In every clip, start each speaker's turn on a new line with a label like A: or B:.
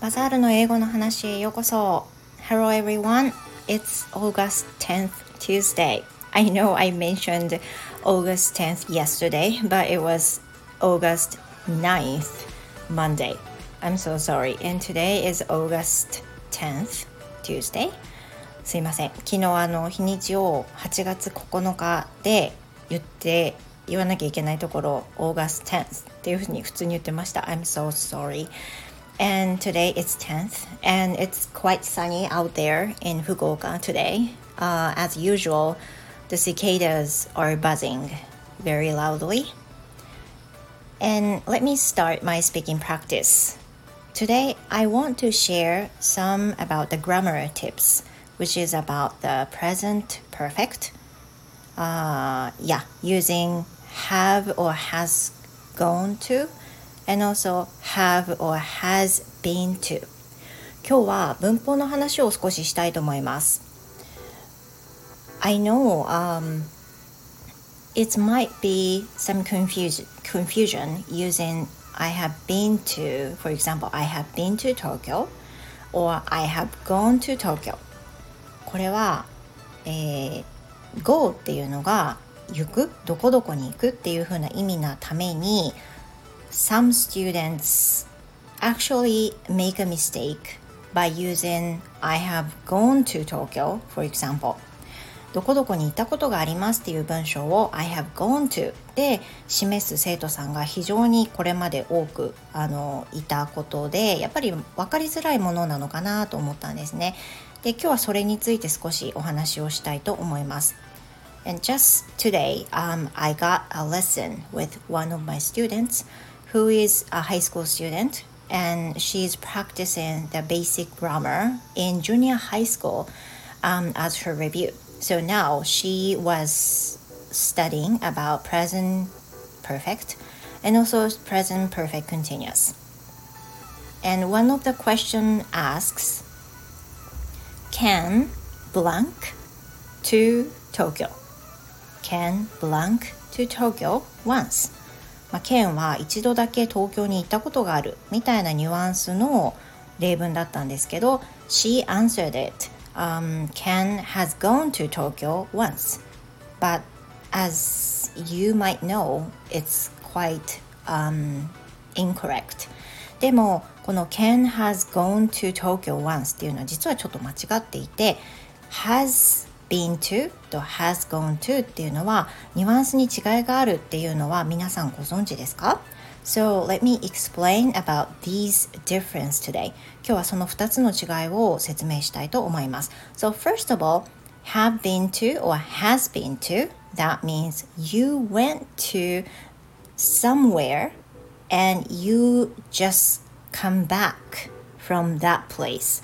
A: バザールの英語の話へようこそ Hello everyone, it's August 10th Tuesday I know I mentioned August 10th yesterday, but it was August 9th Monday. I'm so sorry. And today is August 10th Tuesday. すいません。昨日あの日にちを8月9日で言って言わなきゃいけないところ August 10th っていうふうに普通に言ってました。I'm so sorry. And today is 10th and it's quite sunny out there in Fukuoka today. Uh, as usual, the cicadas are buzzing very loudly. And let me start my speaking practice. Today, I want to share some about the grammar tips, which is about the present perfect. Uh, yeah, using have or has gone to, and also have or has been to. 今日は文法の話を少ししたいと思います。I know um, it might be some confusion, using I have been to, for example, I have been to Tokyo or I have gone to Tokyo これは、えー、go っていうのが行く？どこどこに行く？っていう風な意味なために some students actually make a mistake by using I have gone to Tokyo for example どこどこに行ったことがありますっていう文章を I have gone to で示す生徒さんが非常にこれまで多くあのいたことでやっぱり分かりづらいものなのかなと思ったんですね。で今日はそれについて少しお話をしたいと思います。And just today, um, I got a lesson with one of my students who is a high school student and she's practicing the basic grammar in junior high school um, as her review. So now she was studying about present perfect and also present perfect continuous. And one of the question asks, can blank to Tokyo? Can blank to Tokyo once? まあ、ケは一度だけ東京に行ったことがあるみたいなニュアンスの例文だったんですけど She answered it um, Ken has gone to Tokyo once, but as you might know, it's quite um, incorrect. でもこの Ken has gone to Tokyo once っていうのは実はちょっと間違っていて has been to と has gone to っていうのはニュアンスに違いがあるっていうのは皆さんご存知ですか So let me explain about these difference today. 今日はその2つの違いを説明したいと思います。So first of all, have been to or has been to, that means you went to somewhere and you just come back from that place.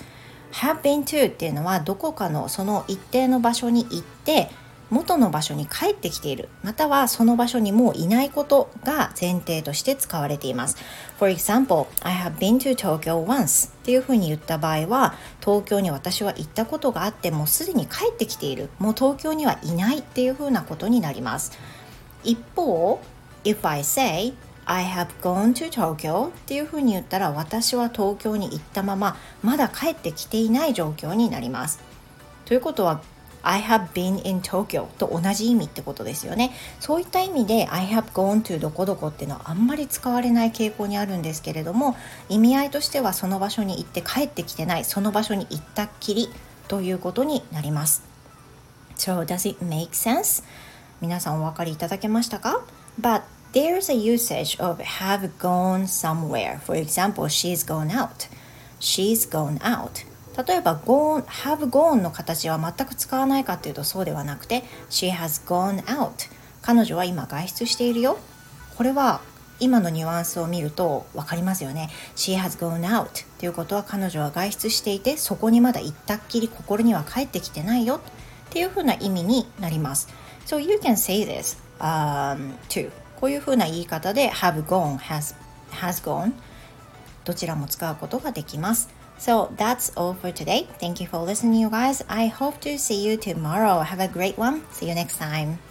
A: Have been to っていうのはどこかのその一定の場所に行って元の場所に帰ってきている。またはその場所にもういないことが前提として使われています。For example, I have been to Tokyo once っていうふうに言った場合は東京に私は行ったことがあってもうすでに帰ってきている。もう東京にはいないっていうふうなことになります。一方 If I say I have gone to Tokyo っていうふうに言ったら私は東京に行ったまままだ帰ってきていない状況になりますということは I have been in Tokyo と同じ意味ってことですよね。そういった意味で I have gone to どこどこっていうのはあんまり使われない傾向にあるんですけれども意味合いとしてはその場所に行って帰ってきてないその場所に行ったっきりということになります。So does it make sense? 皆さんお分かりいただけましたか？But there's a usage of have gone somewhere. For example, she's gone out. She's gone out. 例えば gone, have gone の形は全く使わないかというとそうではなくて she has gone out 彼女は今外出しているよこれは今のニュアンスを見ると分かりますよね she has gone out ということは彼女は外出していてそこにまだ行ったっきり心には帰ってきてないよっていうふうな意味になります So you can say this、um, too こういうふうな言い方で have gone has, has gone どちらも使うことができます So that's all for today. Thank you for listening, you guys. I hope to see you tomorrow. Have a great one. See you next time.